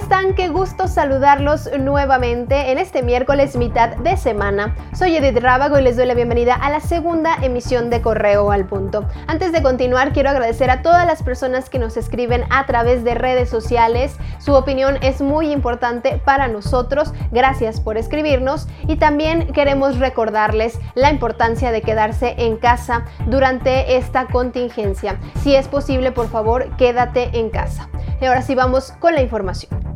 están? Qué gusto saludarlos nuevamente en este miércoles mitad de semana. Soy Edith Rábago y les doy la bienvenida a la segunda emisión de Correo al Punto. Antes de continuar, quiero agradecer a todas las personas que nos escriben a través de redes sociales. Su opinión es muy importante para nosotros. Gracias por escribirnos y también queremos recordarles la importancia de quedarse en casa durante esta contingencia. Si es posible, por favor, quédate en casa. Y ahora sí vamos con la información.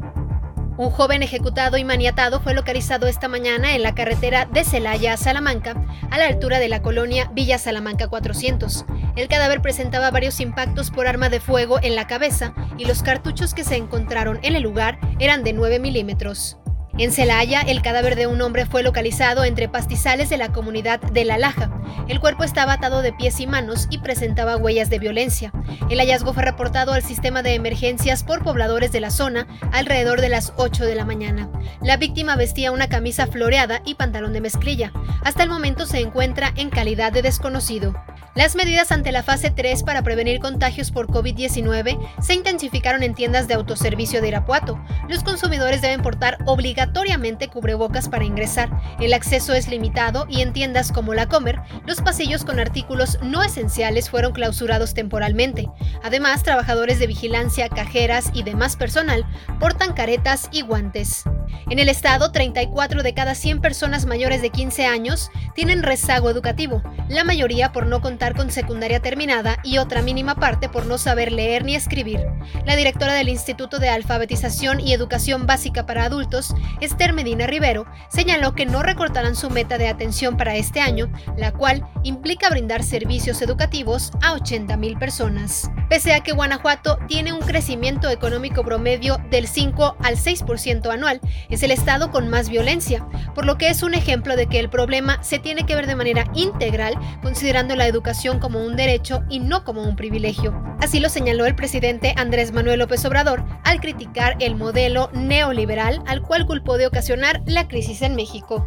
Un joven ejecutado y maniatado fue localizado esta mañana en la carretera de Celaya a Salamanca, a la altura de la colonia Villa Salamanca 400. El cadáver presentaba varios impactos por arma de fuego en la cabeza y los cartuchos que se encontraron en el lugar eran de 9 milímetros. En Celaya, el cadáver de un hombre fue localizado entre pastizales de la comunidad de La Laja. El cuerpo estaba atado de pies y manos y presentaba huellas de violencia. El hallazgo fue reportado al sistema de emergencias por pobladores de la zona alrededor de las 8 de la mañana. La víctima vestía una camisa floreada y pantalón de mezclilla. Hasta el momento se encuentra en calidad de desconocido. Las medidas ante la fase 3 para prevenir contagios por COVID-19 se intensificaron en tiendas de autoservicio de Irapuato. Los consumidores deben portar obligatoriamente cubrebocas para ingresar. El acceso es limitado y en tiendas como la Comer, los pasillos con artículos no esenciales fueron clausurados temporalmente. Además, trabajadores de vigilancia, cajeras y demás personal portan caretas y guantes. En el estado, 34 de cada 100 personas mayores de 15 años tienen rezago educativo, la mayoría por no contar con secundaria terminada y otra mínima parte por no saber leer ni escribir. La directora del Instituto de Alfabetización y Educación Básica para Adultos, Esther Medina Rivero, señaló que no recortarán su meta de atención para este año, la cual implica brindar servicios educativos a 80.000 personas. Pese a que Guanajuato tiene un crecimiento económico promedio del 5 al 6% anual, es el estado con más violencia, por lo que es un ejemplo de que el problema se tiene que ver de manera integral, considerando la educación como un derecho y no como un privilegio. Así lo señaló el presidente Andrés Manuel López Obrador al criticar el modelo neoliberal al cual culpó de ocasionar la crisis en México.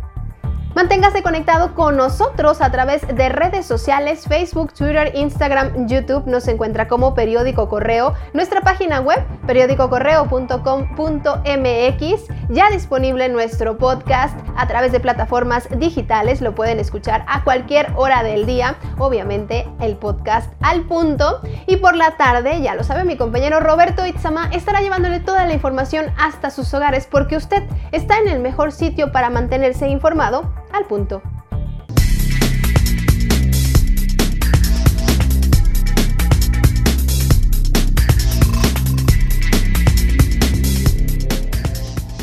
Manténgase conectado con nosotros a través de redes sociales, Facebook, Twitter, Instagram, YouTube. Nos encuentra como Periódico Correo. Nuestra página web, periódicocorreo.com.mx. Ya disponible nuestro podcast a través de plataformas digitales. Lo pueden escuchar a cualquier hora del día. Obviamente el podcast al punto. Y por la tarde, ya lo sabe mi compañero Roberto Itzama, estará llevándole toda la información hasta sus hogares porque usted está en el mejor sitio para mantenerse informado al punto.